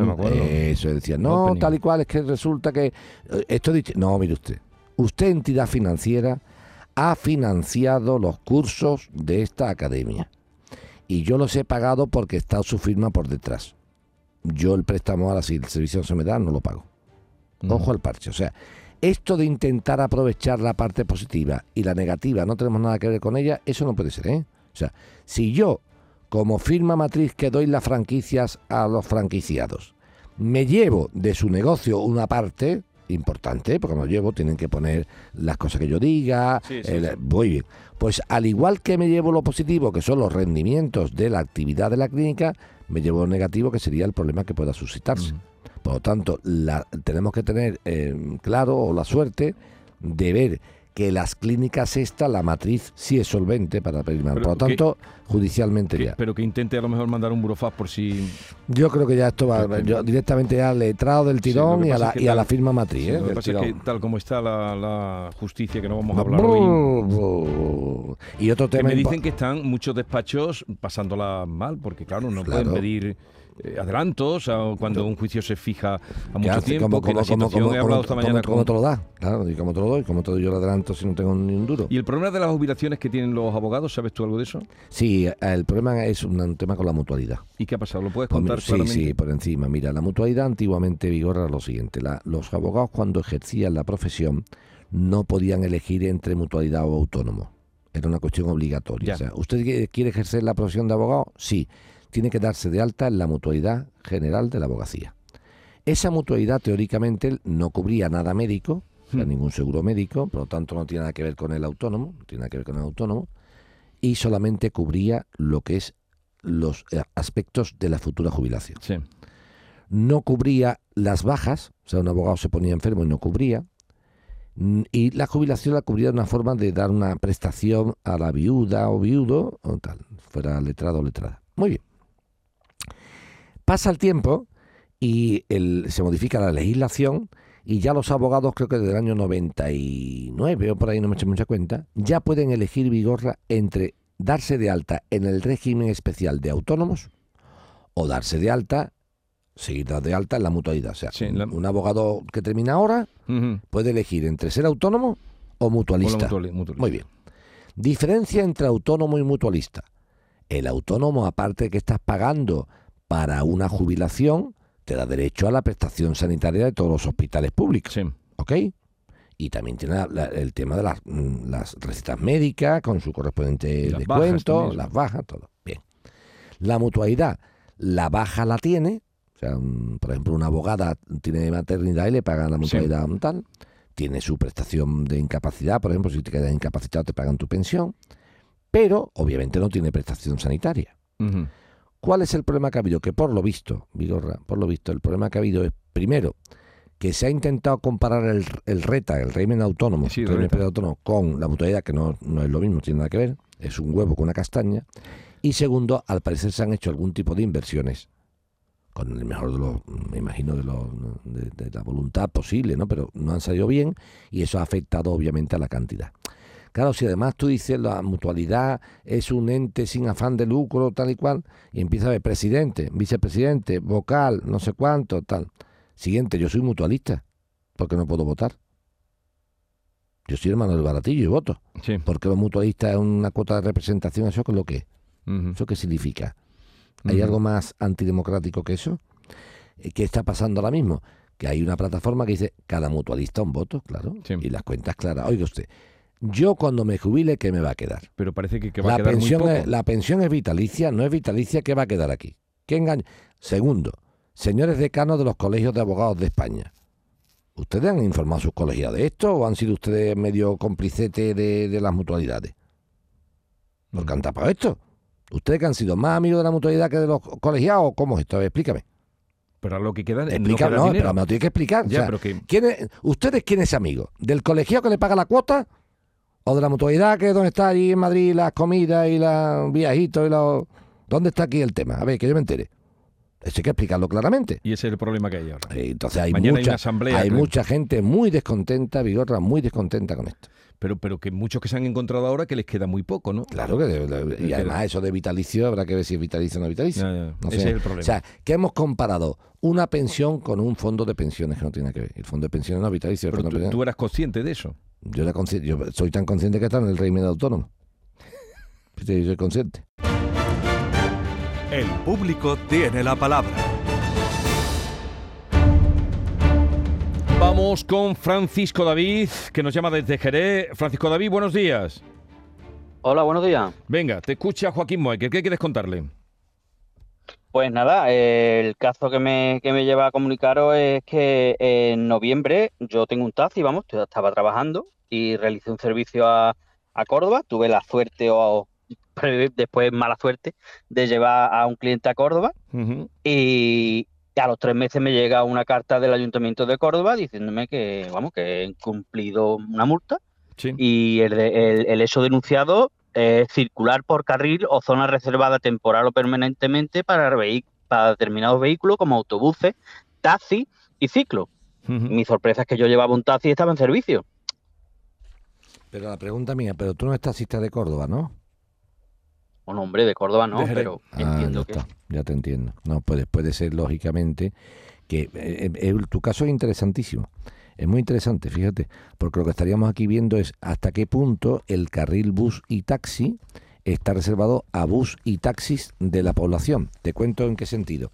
Eso decía, no, tal y cual, es que resulta que eh, esto dice, no, mire usted, usted entidad financiera ha financiado los cursos de esta academia. Y yo los he pagado porque está su firma por detrás. Yo el préstamo ahora, si el servicio no se me da, no lo pago. Ojo al parche. O sea, esto de intentar aprovechar la parte positiva y la negativa, no tenemos nada que ver con ella, eso no puede ser, ¿eh? Sea, si yo, como firma matriz que doy las franquicias a los franquiciados, me llevo de su negocio una parte, importante, porque como llevo, tienen que poner las cosas que yo diga. Muy bien. Pues al igual que me llevo lo positivo, que son los rendimientos de la actividad de la clínica, me llevo lo negativo, que sería el problema que pueda suscitarse. Por lo tanto, la, tenemos que tener eh, claro o la suerte de ver que las clínicas esta, la matriz sí es solvente para más. Por lo tanto, judicialmente ya. Pero que intente a lo mejor mandar un burofax por si... Yo creo que ya esto va yo, directamente ya al letrado del tirón y, a la, y a la firma matriz. ¿eh? Lo que pasa es que tal como está la, justicia, que no vamos a hablar hoy... Y otro tema... me dicen que están muchos despachos pasándola mal, porque claro, no pueden pedir eh, adelantos o cuando un juicio se fija a mucho tiempo. Como, he hablado esta mañana como te lo da, claro, y como te lo doy, como te doy yo el adelanto si no tengo ni un duro. ¿Y el problema de las jubilaciones que tienen los abogados, sabes tú algo de eso? Sí, el problema es un, tema con la mutualidad. ¿Y qué ha pasado? ¿Lo puedes contar? sí, sí, por encima. Mira, la mutualidad antiguamente vigora lo siguiente. los abogados cuando ejercían la profesión no podían elegir entre mutualidad o autónomo. Era una cuestión obligatoria. O sea, ¿Usted quiere ejercer la profesión de abogado? Sí tiene que darse de alta en la mutualidad general de la abogacía. Esa mutualidad teóricamente no cubría nada médico, hmm. ningún seguro médico, por lo tanto no tiene nada que ver con el autónomo, no tiene nada que ver con el autónomo, y solamente cubría lo que es los eh, aspectos de la futura jubilación. No cubría las bajas, o sea, un abogado se ponía enfermo y no cubría, y la jubilación la cubría de una forma de dar una prestación a la viuda o viudo, o tal, fuera letrado o letrada. Muy bien. Pasa el tiempo y el- se modifica la legislación y ya los abogados, creo que desde el año 99 o por ahí, no me eché mucha cuenta, ya pueden elegir Vigorra entre darse de alta en el régimen especial de autónomos o darse de alta, seguir de alta en la mutualidad. O sea, Sí, un, la- un abogado que termina ahora puede elegir entre ser autónomo o mutualista. mutuali- mutualista. Muy bien. Diferencia entre autónomo y mutualista. El autónomo, aparte de que estás pagando para una jubilación, te da derecho a la prestación sanitaria de todos los hospitales públicos. Sí. ¿Ok? Y también tiene la- la- el tema de las, mm, las recetas médicas con su correspondiente las descuento, las bajas, todo. Bien. La mutualidad, la baja la tiene. O sea, un- por ejemplo, una abogada tiene maternidad y le pagan la Sí. mutualidad un tal. Tiene su prestación de incapacidad, por ejemplo, si te quedas incapacitado te pagan tu pensión. Pero, obviamente, no tiene prestación sanitaria. Ujú. ¿Cuál es el problema que ha habido? Que por lo visto, Vigorra, por lo visto, el problema que ha habido es, primero, que se ha intentado comparar el, el RETA, el régimen autónomo, Sí, el régimen autónomo, con la mutualidad, que no, no es lo mismo, tiene nada que ver, es un huevo con una castaña. Y segundo, al parecer se han hecho algún tipo de inversiones, con el mejor de los, me imagino, de, los, de, de la voluntad posible, ¿no? Pero no han salido bien y eso ha afectado obviamente a la cantidad. Claro, si además tú dices la mutualidad es un ente sin afán de lucro, tal y cual, y empieza a ver presidente, vicepresidente, vocal, no sé cuánto, tal. Siguiente, yo soy mutualista, porque no puedo votar. Yo soy hermano del baratillo y voto. Sí. Porque los mutualistas es una cuota de representación, ¿eso qué es lo que es? ¿Eso qué significa? ¿Hay algo más antidemocrático que eso? Eh, ¿Qué está pasando ahora mismo? Que hay una plataforma que dice cada mutualista un voto, claro, Sí. y las cuentas claras. Oiga usted, yo cuando me jubile, ¿qué me va a quedar? Pero parece que, que va la, a quedar muy pensión poco. es, la pensión es vitalicia, no es vitalicia, ¿qué va a quedar aquí? ¿Qué engaño? Segundo, señores decanos de los colegios de abogados de España, ¿ustedes han informado a sus colegiados de esto o han sido ustedes medio complicete de, de las mutualidades? ¿Por qué han tapado esto? ¿Ustedes que han sido más amigos de la mutualidad que de los colegiados? ¿Cómo es esto? A ver, explícame. Pero a lo que queda, no Explica, queda no, dinero. pero me lo tiene que explicar. o Ya, sea, pero que... ¿quién es- ¿Ustedes quién es amigo? ¿Del colegiado que le paga la cuota? ¿O de la mutualidad que es donde está allí en Madrid las comidas y los viajitos y los... ¿Dónde está aquí el tema? A ver, que yo me entere. Eso hay que explicarlo claramente. Y ese es el problema que hay ahora. Eh, Entonces hay, Mañana hay mucha, una asamblea, hay mucha gente muy descontenta, Vigorra, muy descontenta con esto. Pero, pero que muchos que se han encontrado ahora que les queda muy poco, ¿no? Claro que... de- de- y además eso de vitalicio, habrá que ver si es vitalicio o no vitalicio. Ya, ya. No Ese sé. es el problema. O sea, que hemos comparado una pensión con un fondo de pensiones que no tiene que ver. El fondo de pensiones no es vitalicio. pero tú eras consciente de eso. Yo, era yo soy tan consciente que está en el régimen autónomo. Sí, Yo soy consciente. El público tiene la palabra. Vamos con Francisco David, que nos llama desde Jerez. Francisco David, buenos días. Hola, buenos días. Venga, te escucha Joaquín Moecker. ¿Qué quieres contarle? Pues nada, eh, el caso que me, que me lleva a comunicaros es que en noviembre yo tengo un taxi, vamos, yo estaba trabajando y realicé un servicio a, a Córdoba. Tuve la suerte o después mala suerte de llevar a un cliente a Córdoba y a los tres meses me llega una carta del Ayuntamiento de Córdoba diciéndome que, vamos, que he incumplido una multa Sí. y el, el, el hecho denunciado es circular por carril o zona reservada temporal o permanentemente para, para determinados vehículos como autobuses, taxis y ciclos. Ujú. Mi sorpresa es que yo llevaba un taxi y estaba en servicio. Pero la pregunta mía, pero tú no estás taxista de Córdoba, ¿no? Un hombre de Córdoba no, pero Ah, entiendo ya que... está, ya te entiendo. No, pues puede ser lógicamente que eh, eh, tu caso es interesantísimo. Es muy interesante, fíjate, porque lo que estaríamos aquí viendo es hasta qué punto el carril bus y taxi está reservado a bus y taxis de la población. Te cuento en qué sentido.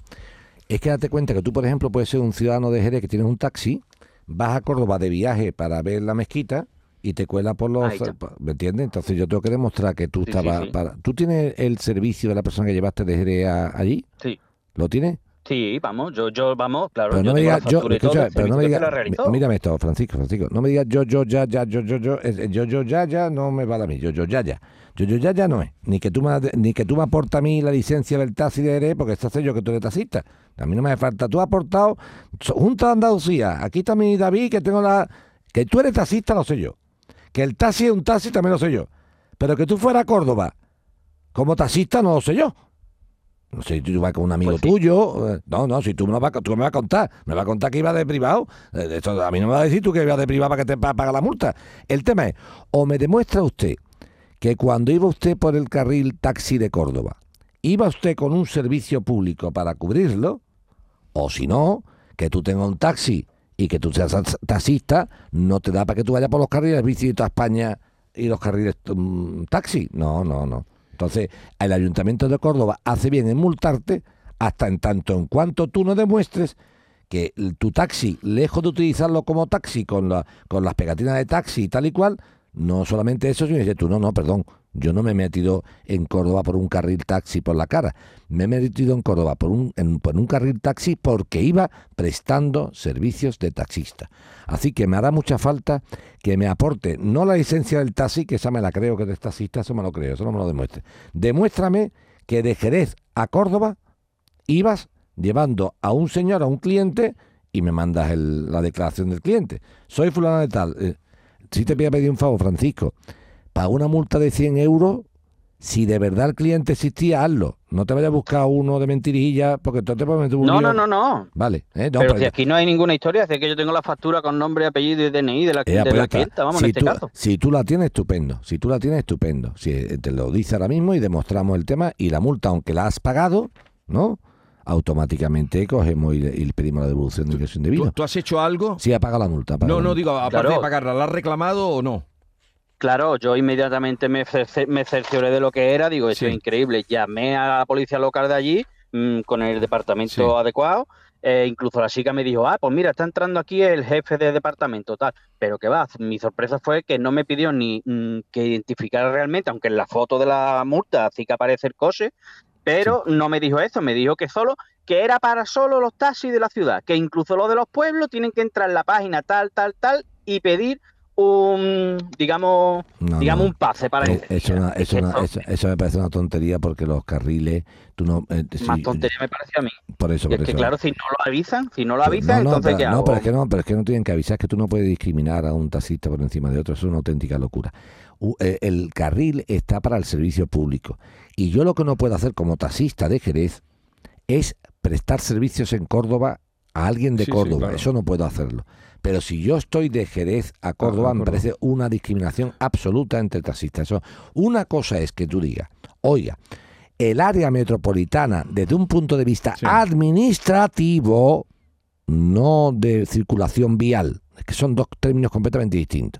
Es que date cuenta que tú, por ejemplo, puedes ser un ciudadano de Jerez que tienes un taxi, vas a Córdoba de viaje para ver la mezquita y te cuela por los... ¿Me entiendes? Entonces yo tengo que demostrar que tú Sí, sí, estabas... sí. Para, ¿Tú tienes el servicio de la persona que llevaste de Jerez a- allí? Sí, ¿Lo tienes? Sí, vamos, yo, yo, vamos, claro. Pero yo no me tengo la digas, yo, escucha, pero no me digas, mírame esto, Francisco, Francisco, no me digas yo, yo, ya, ya, yo, yo, yo, yo, yo, ya, ya, no me vale a mí, yo, yo, ya, ya. Yo, yo, ya, ya no es. Ni que tú me, ni que tú me aportas a mí la licencia del taxi de ERE, porque estás yo que tú eres taxista. A mí no me hace falta. Tú has aportado, Junta de Andalucía, aquí está mi David, que tengo la... Que tú eres taxista, lo sé yo. Que el taxi es un taxi, también lo sé yo. Pero que tú fueras a Córdoba como taxista, no lo sé yo. No sé, tú vas con un amigo Pues sí. tuyo. eh, No, no, si tú me, lo vas, tú me vas a contar. Me vas a contar que iba de privado. eh, esto a mí no me vas a decir tú que ibas de privado para que te pa- paga la multa. El tema es, o me demuestra usted que cuando iba usted por el carril taxi de Córdoba, iba usted con un servicio público para cubrirlo, o si no, que tú tengas un taxi y que tú seas tax- taxista, no te da para que tú vayas por los carriles bici de toda España y los carriles mm, taxi. No, no, no. Entonces, el Ayuntamiento de Córdoba hace bien en multarte hasta en tanto en cuanto tú no demuestres que tu taxi, lejos de utilizarlo como taxi con, la, con las pegatinas de taxi y tal y cual, no solamente eso, sino que tú, no, no, perdón, yo no me he metido en Córdoba por un carril taxi por la cara, me he metido en Córdoba por un, en- por un carril taxi porque iba prestando servicios de taxista. Así que me hará mucha falta que me aporte, no la licencia del taxi, que esa me la creo que eres taxista, eso me lo creo, eso no me lo demuestre. Demuéstrame que de Jerez a Córdoba ibas llevando a un señor, a un cliente, y me mandas el- la declaración del cliente. Soy fulano de tal. eh, si te voy a pedir un favor, Francisco, paga una multa de 100 euros. Si de verdad el cliente existía, hazlo. No te vayas a buscar uno de mentirilla, porque tú te puedes meter un No, lío. no, no, no. Vale, eh, no, pero pero- si aquí no hay ninguna historia, es que yo tengo la factura con nombre, apellido y DNI de la, Eh, de pues la clienta, vamos, si en este tú, caso. Si tú la tienes, estupendo. Si tú la tienes, estupendo. Si eh, te lo dice ahora mismo y demostramos el tema y la multa, aunque la has pagado, ¿no? Automáticamente cogemos y, y pedimos la devolución del que es ¿Tú, indebido. tú has hecho algo? Sí, ha pagado la multa. No, la no, multa. digo, aparte Claro. de pagarla, ¿la has reclamado o no? Claro, yo inmediatamente me, cercioré de lo que era, digo, eso Sí. es increíble. Llamé a la policía local de allí mm, con el departamento Sí. adecuado. eh, incluso la chica me dijo, ah, pues mira, está entrando aquí el jefe de departamento, tal. Pero que va, mi sorpresa fue que no me pidió ni mm, que identificara realmente, aunque en la foto de la multa sí que aparece el coche, pero no me dijo eso, me dijo que solo, que era para solo los taxis de la ciudad, que incluso los de los pueblos tienen que entrar en la página tal, tal, tal y pedir un, digamos, No, digamos no. un pase para Eh, eso, una- Es una- eso- eso me parece una tontería porque los carriles, tú no... eh, más tontería me parece a mí. Por eso, Y es que claro, si no lo avisan, si no lo avisan, no, no, entonces pero, ¿qué no, hago? pero es que no, pero es que no tienen que avisar, es que tú no puedes discriminar a un taxista por encima de otro, eso es una auténtica locura. Eh, el carril está para el servicio público y yo lo que no puedo hacer como taxista de Jerez es prestar servicios en Córdoba a alguien de Sí, sí, Córdoba, claro. eso no puedo hacerlo. Pero si yo estoy de Jerez a Córdoba, a me Córdoba. parece una discriminación absoluta entre taxistas. Eso, una cosa es que tú digas, oiga, el área metropolitana, desde un punto de vista Sí. administrativo, no de circulación vial, que son dos términos completamente distintos.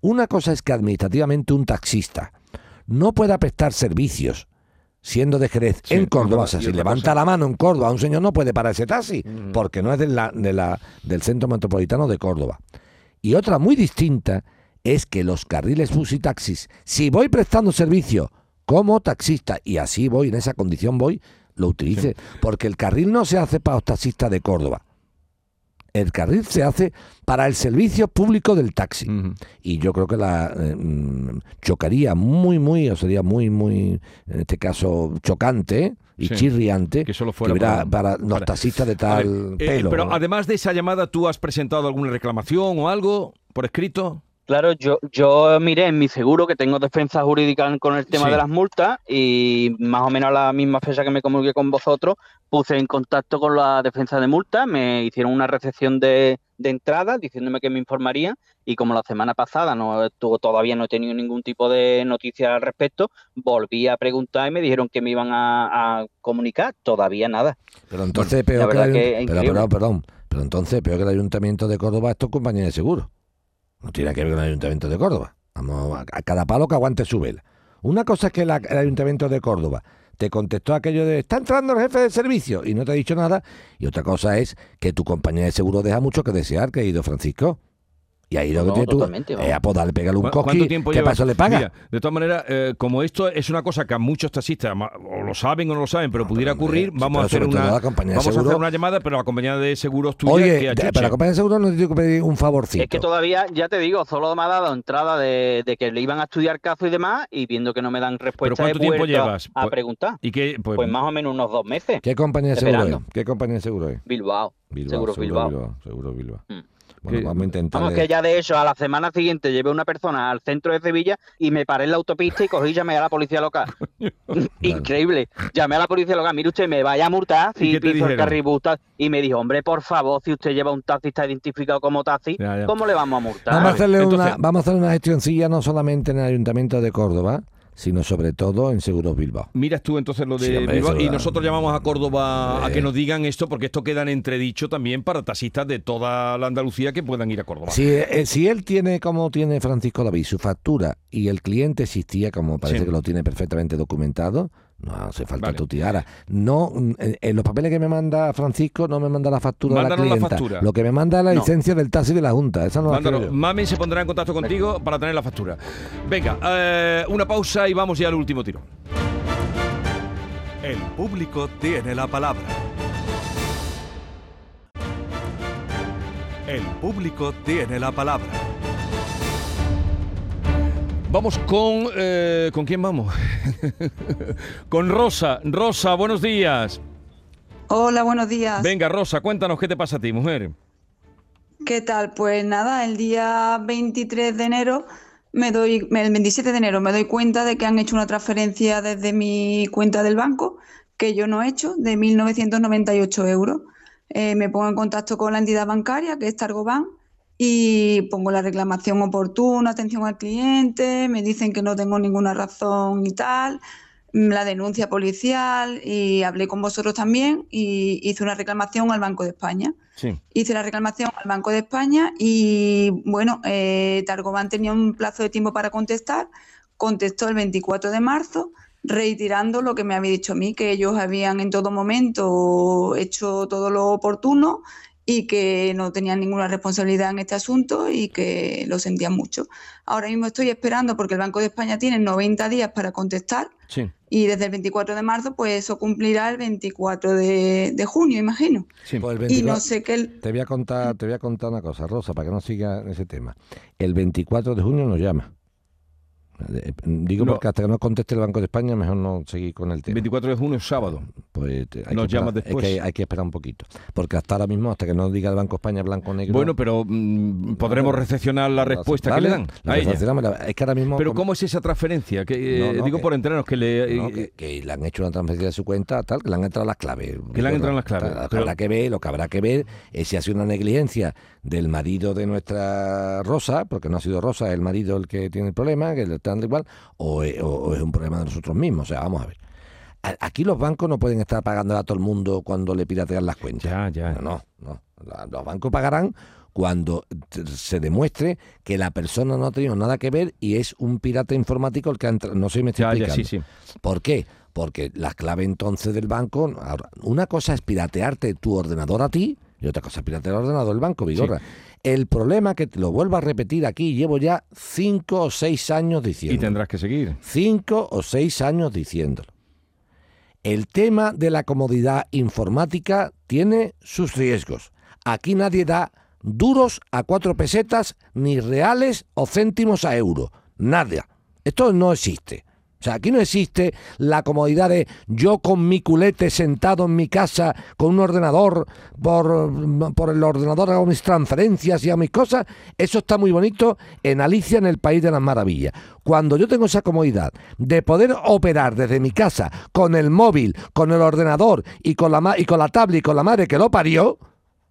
Una cosa es que administrativamente un taxista no pueda prestar servicios siendo de Jerez Sí, en Córdoba. si levanta la mano en Córdoba, un señor no puede parar ese taxi Mm. porque no es de la, de la- del centro metropolitano de Córdoba. Y otra muy distinta es que los carriles bus y taxis, si voy prestando servicio como taxista y así voy, en esa condición voy, lo utilice. Porque el carril no se hace para los taxistas de Córdoba. El carril se hace para el servicio público del taxi. Y yo creo que la eh, mm, chocaría muy, muy, o sería muy, muy, en este caso, chocante y Sí. chirriante Que solo fuera para- para, los para- taxistas de tal ver, eh, pelo. pero ¿no? además de esa llamada, ¿tú has presentado alguna reclamación o algo por escrito? Claro, yo, yo miré en mi seguro que tengo defensa jurídica con el tema Sí. de las multas y más o menos a la misma fecha que me comuniqué con vosotros, puse en contacto con la defensa de multas, me hicieron una recepción de, de entrada diciéndome que me informarían y como la semana pasada no tu- todavía no he tenido ningún tipo de noticia al respecto, volví a preguntar y me dijeron que me iban a, a comunicar, todavía nada. Pero entonces peor que, el verdad que ayun- es pero, increíble. perdón, perdón, pero entonces peor que el ayuntamiento de Córdoba es tu compañía de seguro. No tiene que ver con el ayuntamiento de Córdoba. Vamos, a, cada palo que aguante su vela. Una cosa es que el ayuntamiento de Córdoba te contestó aquello de está entrando el jefe de servicio y no te ha dicho nada. Y otra cosa es que tu compañía de seguro deja mucho que desear, querido Francisco. Y ahí lo que No, tienes tú vamos. a podarle, pegarle un ¿Cu- coqui, ¿Cuánto tiempo ¿qué paso le paga? Mira, de todas maneras, eh, como esto es una cosa que a muchos taxistas o lo saben o no lo saben, pero pudiera pero, ocurrir, sí, vamos a hacer una vamos a hacer seguro- una llamada, pero la compañía de seguros tuya Oye, que achuche. para la compañía de seguro no te tengo que pedir un favorcito. Es que todavía, ya te digo, solo me ha dado entrada de, de que le iban a estudiar caso y demás, y viendo que no me dan respuesta, ¿cuánto he tiempo llevas? a, Pues- preguntar. ¿Y qué? Pues, Pues más o menos unos dos meses. ¿Qué compañía de seguro Esperando. es? ¿Qué compañía de seguro es? Bilbao. Seguros Bilbao. Seguro Bilbao. Mm. Bueno, vamos a intentar. Vamos, que ya de hecho, a la semana siguiente llevé una persona al centro de Sevilla y me paré en la autopista y cogí y llamé a la policía local. Increíble. Llamé a la policía local, mire usted, me vaya a multar ¿Y si piso el tal". Y me dijo, hombre, por favor, si usted lleva un taxi está identificado como taxi, Ya, ya. ¿cómo le vamos a multar? Vamos a, hacerle Entonces- una, vamos a hacer una gestioncilla no solamente en el Ayuntamiento de Córdoba, sino sobre todo en Seguros Bilbao. Miras tú entonces lo de Sí, Bilbao eso y nosotros llamamos a Córdoba a Eh. que nos digan esto porque esto queda en entredicho también para taxistas de toda la Andalucía que puedan ir a Córdoba. Si, eh, si él tiene, como tiene Francisco David, su factura y el cliente existía, como parece Sí. que lo tiene perfectamente documentado, no hace falta Vale. tutiara. No, mm, en, en los papeles que me manda Francisco no me manda la factura de la Mándanos la clienta. factura. Lo que me manda es la No. licencia del taxi de la Junta. Esa no la Mándalo. quiero yo. Mami se pondrá en contacto contigo para tener la factura. Venga, eh, una pausa y vamos ya al último tiro. El público tiene la palabra. El público tiene la palabra. Vamos con... eh, ¿Con quién vamos? con Rosa. Rosa, buenos días. Hola, buenos días. Venga, Rosa, cuéntanos qué te pasa a ti, mujer. ¿Qué tal? Pues nada, el día 23 de enero me doy, el 27 de enero me doy cuenta de que han hecho una transferencia desde mi cuenta del banco que yo no he hecho de 1.998 euros. Eh, me pongo en contacto con la entidad bancaria, que es Targoban, y pongo la reclamación oportuna, atención al cliente, me dicen que no tengo ninguna razón y tal, mm, la denuncia policial, y hablé con vosotros también y hice una reclamación al Banco de España. Sí. Hice la reclamación al Banco de España y, bueno, eh, Targoban tenía un plazo de tiempo para contestar. Contestó el 24 de marzo, reiterando lo que me había dicho a mí, que ellos habían en todo momento hecho todo lo oportuno y que no tenían ninguna responsabilidad en este asunto y que lo sentían mucho. Ahora mismo estoy esperando porque el Banco de España tiene 90 días para contestar Sí. y desde el 24 de marzo pues eso cumplirá el 24 de, de junio, imagino. sí. Pues el Y 24 no sé qué... el- Te voy a contar, te voy a contar una cosa, Rosa, para que no siga en ese tema. El 24 de junio nos llama. Eh, Digo No. porque hasta que no conteste el Banco de España, mejor no seguir con el tema. 24 de junio, sábado. Pues hay Nos llamas después. Es que hay que esperar un poquito. Porque hasta ahora mismo, hasta que no diga el Banco de España blanco o negro. Bueno, pero mm, podremos recepcionar la respuesta que le dan a ella. Es que ahora mismo. Pero ¿cómo es esa transferencia? Que, eh, digo que- por enterarnos que le... eh, que, que le han hecho una transferencia de su cuenta, tal, que le han entrado las claves. Que le han entrado las claves, pero- habrá que ver, lo que habrá que ver es si ha sido una negligencia del marido de nuestra Rosa, porque no ha sido Rosa el marido el que tiene el problema, que le dando igual, o, es- o- o es un problema de nosotros mismos. O sea, vamos a ver. Aquí los bancos no pueden estar pagando a todo el mundo cuando le piratean las cuentas. Ya, ya. No, no, no. Los bancos pagarán cuando se demuestre que la persona no ha tenido nada que ver y es un pirata informático el que ha entrado. No sé si me estoy Ya, ya, explicando. sí, sí. ¿Por qué? Porque la clave entonces del banco, ahora, una cosa es piratearte tu ordenador a ti y otra cosa es piratear el ordenador del banco, Vigorra. El problema que te lo vuelvo a repetir aquí, llevo ya cinco o seis años Y diciendo. tendrás que seguir. Cinco o seis años diciéndolo. El tema de la comodidad informática tiene sus riesgos. Aquí nadie da duros a cuatro pesetas, ni reales o céntimos a euro. Nada. Esto no existe. Sea, aquí no existe la comodidad de yo con mi culete sentado en mi casa con un ordenador, por, por el ordenador hago mis transferencias y hago mis cosas. Eso está muy bonito en Alicia en el País de las Maravillas. Cuando yo tengo esa comodidad de poder operar desde mi casa con el móvil, con el ordenador y con la, y con la tablet y con la madre que lo parió,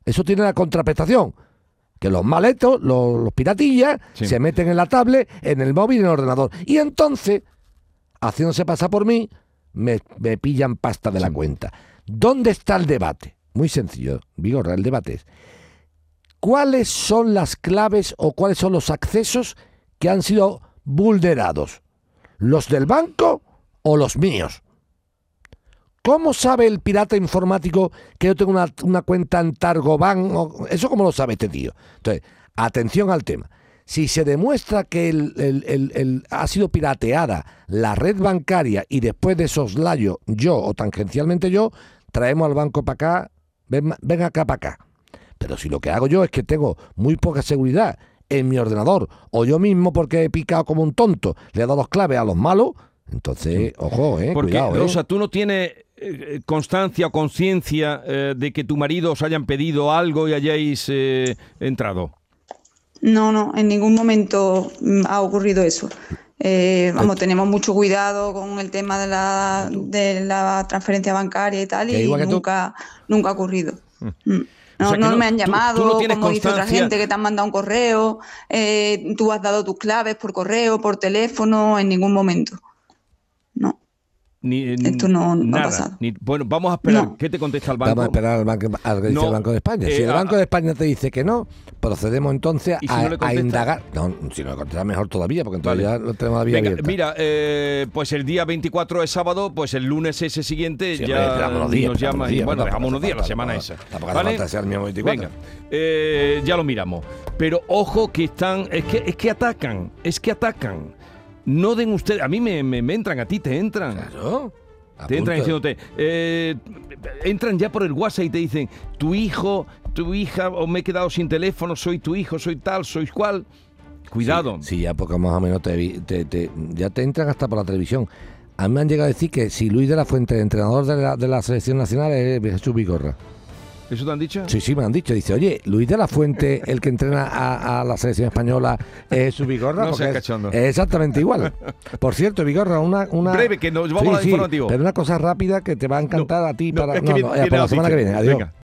eso tiene la contraprestación. Que los maletos, los, los piratillas, Sí. se meten en la tablet, en el móvil y en el ordenador. Y entonces, haciéndose pasar por mí, me, me pillan pasta de la cuenta. ¿Dónde está el debate? Muy sencillo, Vigorra, el debate es, ¿cuáles son las claves o cuáles son los accesos que han sido vulnerados? ¿Los del banco o los míos? ¿Cómo sabe el pirata informático que yo tengo una, una cuenta en Targoban? ¿Eso cómo lo sabe este tío? Entonces, atención al tema. Si se demuestra que el, el- el- el- ha sido pirateada la red bancaria y después de soslayo yo o tangencialmente yo, traemos al banco para acá, ven, ven acá para acá. Pero si lo que hago yo es que tengo muy poca seguridad en mi ordenador, o yo mismo porque he picado como un tonto, le he dado las claves a los malos, entonces, ojo, eh, Porque, cuidado, eh. Rosa, tú no tienes eh, constancia o conciencia eh, de que tu marido os hayan pedido algo y hayáis eh, entrado. No, no, en ningún momento mm, ha ocurrido eso. Eh, vamos, tenemos mucho cuidado con el tema de la, de la transferencia bancaria y tal, y nunca, nunca ha ocurrido. Mm. No, O sea que no no- me han tú- tú llamado, no como dice otra gente, que te han mandado un correo, eh, tú has dado tus claves por correo, por teléfono, en ningún momento. Ni, Esto no- no ha pasado. Ni- bueno, vamos a esperar. No. ¿Qué te contesta el banco? Vamos a esperar al, banco, al que dice No, el Banco de España. Si eh, el Banco de España te dice que no, procedemos entonces ¿Y si a, indagar. No, si no le contesta mejor todavía, porque entonces Vale. ya lo tenemos la vía Venga, abierta. mira, eh, pues el día 24 es sábado, pues el lunes ese siguiente Sí, ya hombre, esperamos unos días, nos llama y bueno, no, dejamos unos días la semana esa. tampoco hace falta el mismo 24. Venga, eh, ya lo miramos. Pero ojo que están, es que, es que atacan, es que atacan. No den ustedes, a mí me, me- me entran, a ti te entran. Claro. Te entran diciéndote, eh, entran ya por el WhatsApp y te dicen, tu hijo, tu hija, o me he quedado sin teléfono, soy tu hijo, soy tal, sois cual. Cuidado. Sí, ya porque más o menos te, vi- te- te- ya te entran hasta por la televisión. A mí me han llegado a decir que si Luis de la Fuente, entrenador de la, de la selección nacional, es Jesús Vigorra. ¿Eso te han dicho? Sí, sí, me han dicho. Dice, oye, Luis de la Fuente, el que entrena a, a la selección española, es Jesús Vigorra. No porque es, exactamente igual. Por cierto, Vigorra, una... una Breve, que nos vamos al informativo. Pero una cosa rápida que te va a encantar a ti No, para, es que no, viene- no, viene para la semana que viene. Adiós. Venga.